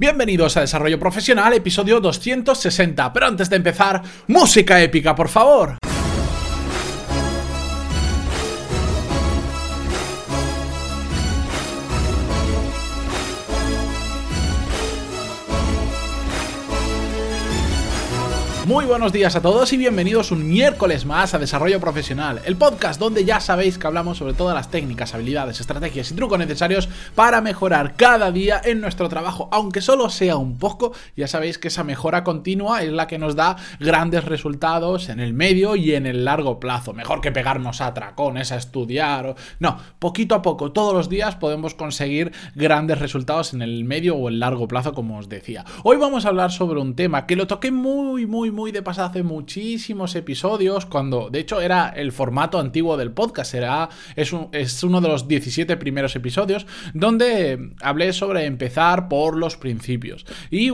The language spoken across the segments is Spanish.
Bienvenidos a Desarrollo Profesional, episodio 260. Pero antes de empezar, música épica, por favor. Muy buenos días a todos y bienvenidos un miércoles más a Desarrollo Profesional, el podcast donde ya sabéis que hablamos sobre todas las técnicas, habilidades, estrategias y trucos necesarios para mejorar cada día en nuestro trabajo, aunque solo sea un poco, ya sabéis que esa mejora continua es la que nos da grandes resultados en el medio y en el largo plazo. Mejor que pegarnos a tracones, a estudiar o... No, poquito a poco, todos los días podemos conseguir grandes resultados en el medio o el largo plazo, como os decía. Hoy vamos a hablar sobre un tema que lo toqué muy, muy, muy muy de pasada hace muchísimos episodios, cuando de hecho era el formato antiguo del podcast, era, es, es uno de los 17 primeros episodios, donde hablé sobre empezar por los principios. Y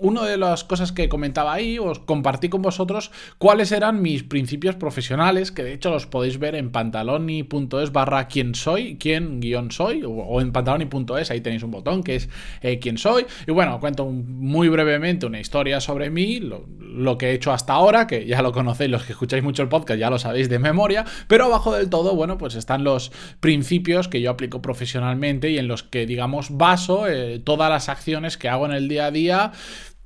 una de las cosas que comentaba ahí, os compartí con vosotros cuáles eran mis principios profesionales, que de hecho los podéis ver en pantaloni.es barra quién soy, quién guion soy, o, en pantaloni.es, ahí tenéis un botón que es eh, quién soy. Y bueno, cuento muy brevemente una historia sobre mí, lo, que he hecho hasta ahora, que ya lo conocéis, los que escucháis mucho el podcast ya lo sabéis de memoria, pero abajo del todo, bueno, pues están los principios que yo aplico profesionalmente y en los que, digamos, baso eh, todas las acciones que hago en el día a día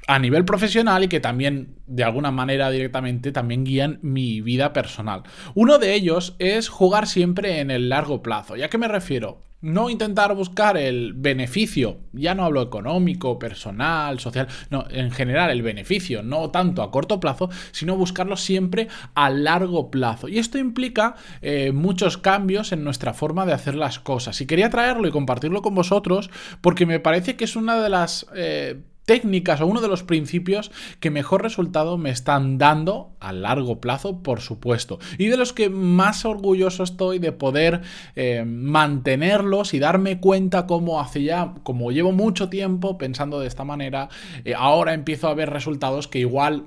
a nivel profesional y que también, de alguna manera directamente, también guían mi vida personal. Uno de ellos es jugar siempre en el largo plazo. ¿Ya que me refiero? No intentar buscar el beneficio, ya no hablo económico, personal, social, no, en general el beneficio, no tanto a corto plazo, sino buscarlo siempre a largo plazo. Y esto implica eh, muchos cambios en nuestra forma de hacer las cosas. Y quería traerlo y compartirlo con vosotros porque me parece que es una de las... Eh, técnicas o uno de los principios que mejor resultado me están dando a largo plazo, por supuesto. Y de los que más orgulloso estoy de poder eh, mantenerlos y darme cuenta cómo hace ya, como llevo mucho tiempo pensando de esta manera, eh, ahora empiezo a ver resultados que igual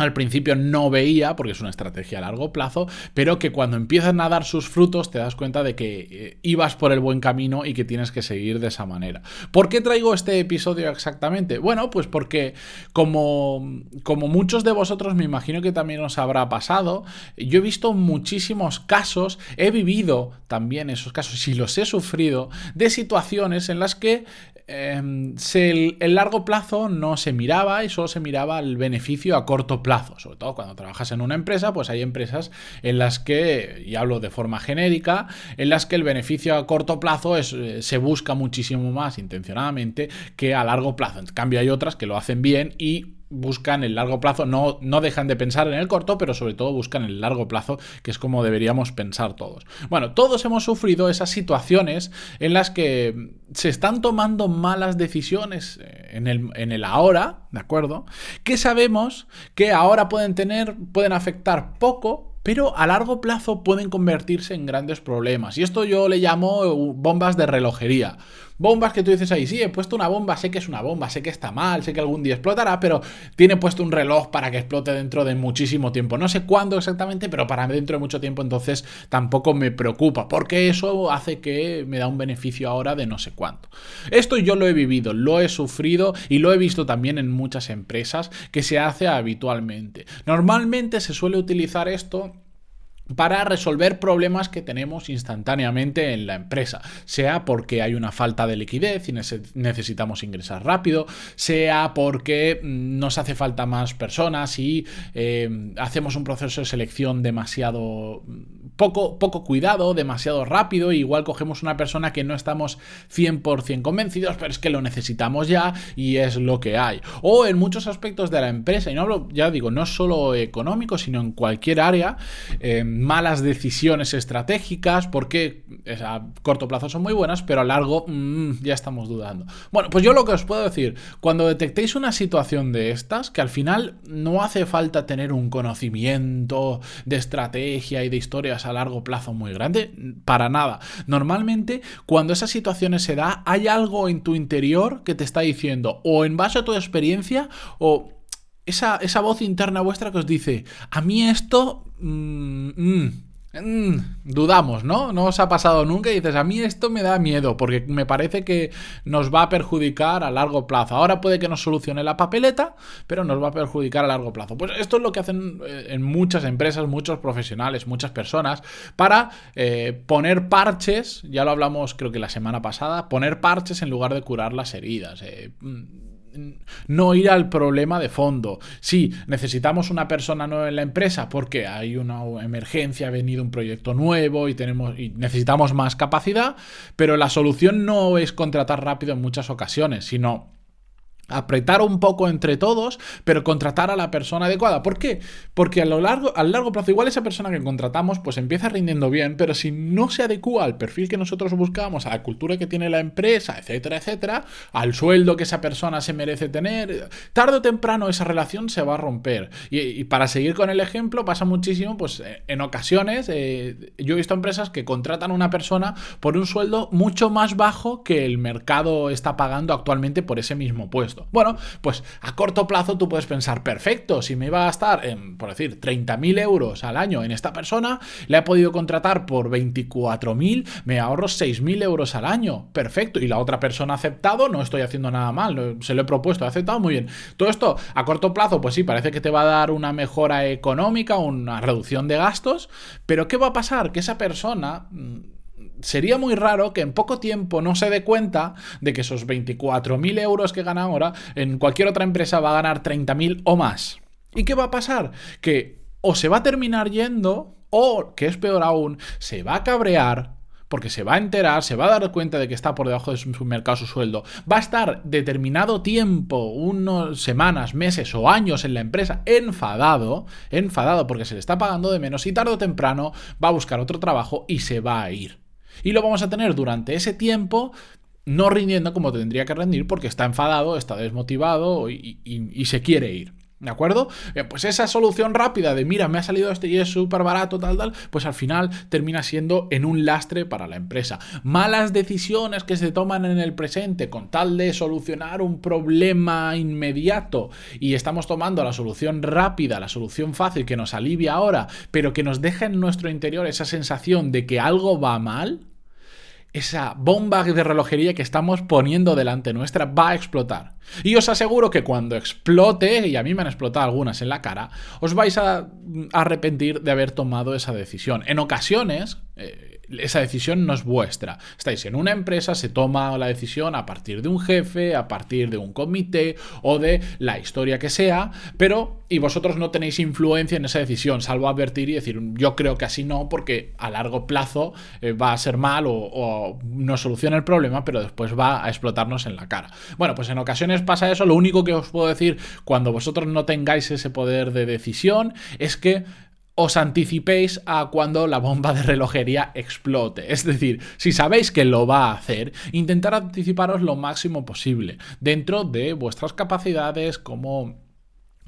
al principio no veía, porque es una estrategia a largo plazo, pero que cuando empiezan a dar sus frutos te das cuenta de que eh, ibas por el buen camino y que tienes que seguir de esa manera. ¿Por qué traigo este episodio exactamente? Bueno, pues porque como, como muchos de vosotros me imagino que también os habrá pasado, yo he visto muchísimos casos, he vivido también esos casos y los he sufrido, de situaciones en las que Em, el, largo plazo no se miraba y solo se miraba el beneficio a corto plazo. Sobre todo cuando trabajas en una empresa, pues hay empresas en las que, y hablo de forma genérica, en las que el beneficio a corto plazo es, eh, se busca muchísimo más intencionadamente que a largo plazo. En cambio hay otras que lo hacen bien y buscan el largo plazo, no, no dejan de pensar en el corto, pero sobre todo buscan el largo plazo, que es como deberíamos pensar todos. Bueno, todos hemos sufrido esas situaciones en las que se están tomando malas decisiones en el, ahora, ¿de acuerdo? Que sabemos que ahora pueden tener, pueden afectar poco pero a largo plazo pueden convertirse en grandes problemas. Y esto yo le llamo uh, bombas de relojería. Bombas que tú dices ahí, sí, he puesto una bomba, sé que es una bomba, sé que está mal, sé que algún día explotará, pero tiene puesto un reloj para que explote dentro de muchísimo tiempo. No sé cuándo exactamente, pero para dentro de mucho tiempo, entonces tampoco me preocupa, porque eso hace que me da un beneficio ahora de no sé cuánto. Esto yo lo he vivido, lo he sufrido y lo he visto también en muchas empresas que se hace habitualmente. Normalmente se suele utilizar esto para resolver problemas que tenemos instantáneamente en la empresa, sea porque hay una falta de liquidez y necesitamos ingresar rápido, sea porque mm, nos hace falta más personas y eh, hacemos un proceso de selección demasiado poco, poco cuidado, demasiado rápido, igual cogemos una persona que no estamos 100% convencidos, pero es que lo necesitamos ya y es lo que hay. O en muchos aspectos de la empresa, y no hablo, ya digo, no solo económico, sino en cualquier área, eh, malas decisiones estratégicas, porque a corto plazo son muy buenas, pero a largo mm, ya estamos dudando. Bueno, pues yo lo que os puedo decir, cuando detectéis una situación de estas, que al final no hace falta tener un conocimiento de estrategia y de historias a largo plazo muy grande, para nada. Normalmente, cuando esas situaciones se da, hay algo en tu interior que te está diciendo, o en base a tu experiencia, o esa, esa voz interna vuestra que os dice, a mí esto... Mm, mm, Mm, dudamos, ¿no? No os ha pasado nunca y dices, a mí esto me da miedo porque me parece que nos va a perjudicar a largo plazo. Ahora puede que nos solucione la papeleta, pero nos va a perjudicar a largo plazo. Pues esto es lo que hacen eh, en muchas empresas, muchos profesionales, muchas personas, para eh, poner parches, ya lo hablamos creo que la semana pasada, poner parches en lugar de curar las heridas. Eh, no ir al problema de fondo. Sí, necesitamos una persona nueva en la empresa porque hay una emergencia, ha venido un proyecto nuevo y tenemos y necesitamos más capacidad, pero la solución no es contratar rápido en muchas ocasiones, sino apretar un poco entre todos, pero contratar a la persona adecuada. ¿Por qué? Porque a lo largo, a largo plazo, igual esa persona que contratamos, pues empieza rindiendo bien, pero si no se adecua al perfil que nosotros buscamos, a la cultura que tiene la empresa, etcétera, etcétera, al sueldo que esa persona se merece tener, tarde o temprano esa relación se va a romper. Y, para seguir con el ejemplo, pasa muchísimo, pues eh, en ocasiones, eh, yo he visto empresas que contratan a una persona por un sueldo mucho más bajo que el mercado está pagando actualmente por ese mismo puesto. Bueno, pues a corto plazo tú puedes pensar, perfecto, si me iba a gastar, en, por decir, 30.000 euros al año en esta persona, le he podido contratar por 24.000, me ahorro 6.000 euros al año. Perfecto. Y la otra persona ha aceptado, no estoy haciendo nada mal, se lo he propuesto, ha aceptado muy bien. Todo esto a corto plazo, pues sí, parece que te va a dar una mejora económica, una reducción de gastos, pero ¿qué va a pasar? Que esa persona mm, sería muy raro que en poco tiempo no se dé cuenta de que esos 24.000 euros que gana ahora, en cualquier otra empresa va a ganar 30.000 o más. ¿Y qué va a pasar? Que o se va a terminar yendo, o, que es peor aún, se va a cabrear porque se va a enterar, se va a dar cuenta de que está por debajo de su mercado su sueldo, va a estar determinado tiempo, unas semanas, meses o años en la empresa enfadado, enfadado porque se le está pagando de menos y tarde o temprano va a buscar otro trabajo y se va a ir. Y lo vamos a tener durante ese tiempo no rindiendo como tendría que rendir porque está enfadado, está desmotivado y, se quiere ir. ¿De acuerdo? pues esa solución rápida de mira, me ha salido este y es súper barato, tal, tal, pues al final termina siendo en un lastre para la empresa. Malas decisiones que se toman en el presente con tal de solucionar un problema inmediato y estamos tomando la solución rápida, la solución fácil que nos alivia ahora, pero que nos deja en nuestro interior esa sensación de que algo va mal esa bomba de relojería que estamos poniendo delante nuestra va a explotar. Y os aseguro que cuando explote, y a mí me han explotado algunas en la cara, os vais a arrepentir de haber tomado esa decisión. En ocasiones, eh, esa decisión no es vuestra. Estáis en una empresa, se toma la decisión a partir de un jefe, a partir de un comité o de la historia que sea, pero y vosotros no tenéis influencia en esa decisión, salvo advertir y decir, yo creo que así no, porque a largo plazo eh, va a ser mal o, o no soluciona el problema, pero después va a explotarnos en la cara. Bueno, pues en ocasiones pasa eso, lo único que os puedo decir cuando vosotros no tengáis ese poder de decisión es que os anticipéis a cuando la bomba de relojería explote. Es decir, si sabéis que lo va a hacer, intentar anticiparos lo máximo posible dentro de vuestras capacidades como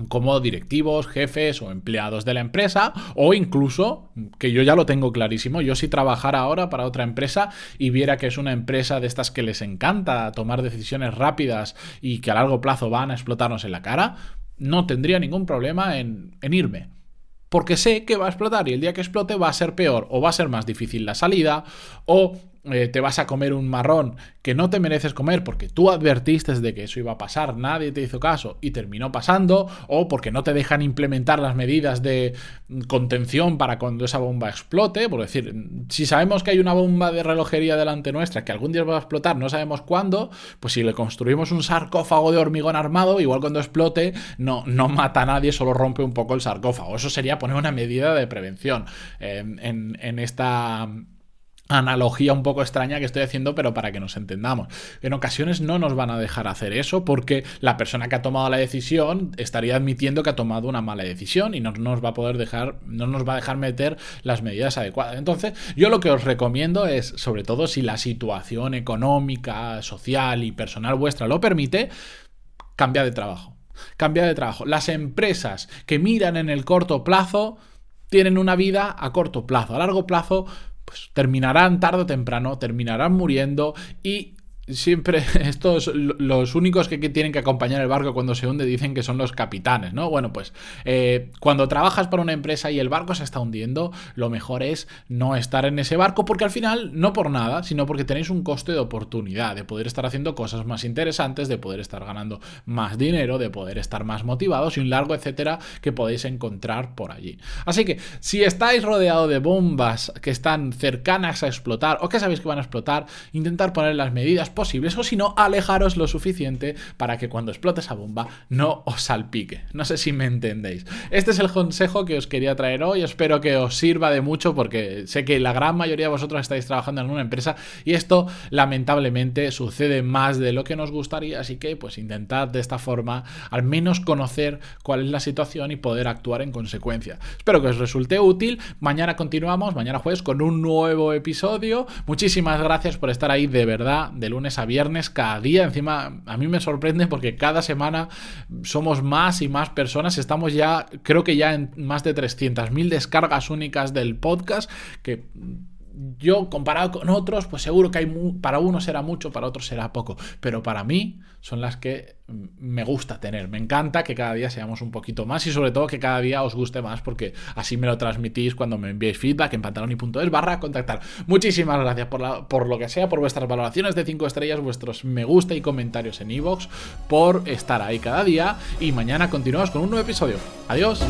como directivos, jefes o empleados de la empresa o incluso, que yo ya lo tengo clarísimo, yo si trabajara ahora para otra empresa y viera que es una empresa de estas que les encanta tomar decisiones rápidas y que a largo plazo van a explotarnos en la cara, no tendría ningún problema en, en irme. Porque sé que va a explotar y el día que explote va a ser peor o va a ser más difícil la salida o eh, te vas a comer un marrón que no te mereces comer porque tú advertiste de que eso iba a pasar, nadie te hizo caso y terminó pasando, o porque no te dejan implementar las medidas de contención para cuando esa bomba explote. Por decir, si sabemos que hay una bomba de relojería delante nuestra que algún día va a explotar, no sabemos cuándo, pues si le construimos un sarcófago de hormigón armado, igual cuando explote no, no mata a nadie, solo rompe un poco el sarcófago. Eso sería poner una medida de prevención eh, en, en esta analogía un poco extraña que estoy haciendo, pero para que nos entendamos. En ocasiones no nos van a dejar hacer eso porque la persona que ha tomado la decisión estaría admitiendo que ha tomado una mala decisión y no nos va a poder dejar, no nos va a dejar meter las medidas adecuadas. Entonces, yo lo que os recomiendo es, sobre todo si la situación económica, social y personal vuestra lo permite, cambia de trabajo. Cambia de trabajo. Las empresas que miran en el corto plazo tienen una vida a corto plazo. A largo plazo pues terminarán tarde o temprano, terminarán muriendo y siempre estos, los únicos que tienen que acompañar el barco cuando se hunde dicen que son los capitanes, ¿no? Bueno, pues eh, cuando trabajas para una empresa y el barco se está hundiendo, lo mejor es no estar en ese barco porque al final, no por nada, sino porque tenéis un coste de oportunidad, de poder estar haciendo cosas más interesantes, de poder estar ganando más dinero, de poder estar más motivados y un largo etcétera que podéis encontrar por allí. Así que si estáis rodeado de bombas que están cercanas a explotar o que sabéis que van a explotar, intentar poner las medidas posibles o si no, alejaros lo suficiente para que cuando explote esa bomba no os salpique. No sé si me entendéis. Este es el consejo que os quería traer hoy. Espero que os sirva de mucho porque sé que la gran mayoría de vosotros estáis trabajando en una empresa y esto lamentablemente sucede más de lo que nos gustaría. Así que pues intentad de esta forma al menos conocer cuál es la situación y poder actuar en consecuencia. Espero que os resulte útil. Mañana continuamos, mañana jueves, con un nuevo episodio. Muchísimas gracias por estar ahí de verdad, de lunes a viernes, cada día. Encima, a mí me sorprende porque cada semana somos más y más personas. Estamos ya, creo que ya en más de 300.000 descargas únicas del podcast, que yo comparado con otros, pues seguro que hay para unos será mucho, para otros será poco, pero para mí son las que me gusta tener. Me encanta que cada día seamos un poquito más y sobre todo que cada día os guste más porque así me lo transmitís cuando me enviéis feedback en pantaloni.es barra contactar. Muchísimas gracias por, por lo que sea, por vuestras valoraciones de 5 estrellas, vuestros me gusta y comentarios en iVoox, por estar ahí cada día y mañana continuamos con un nuevo episodio. Adiós.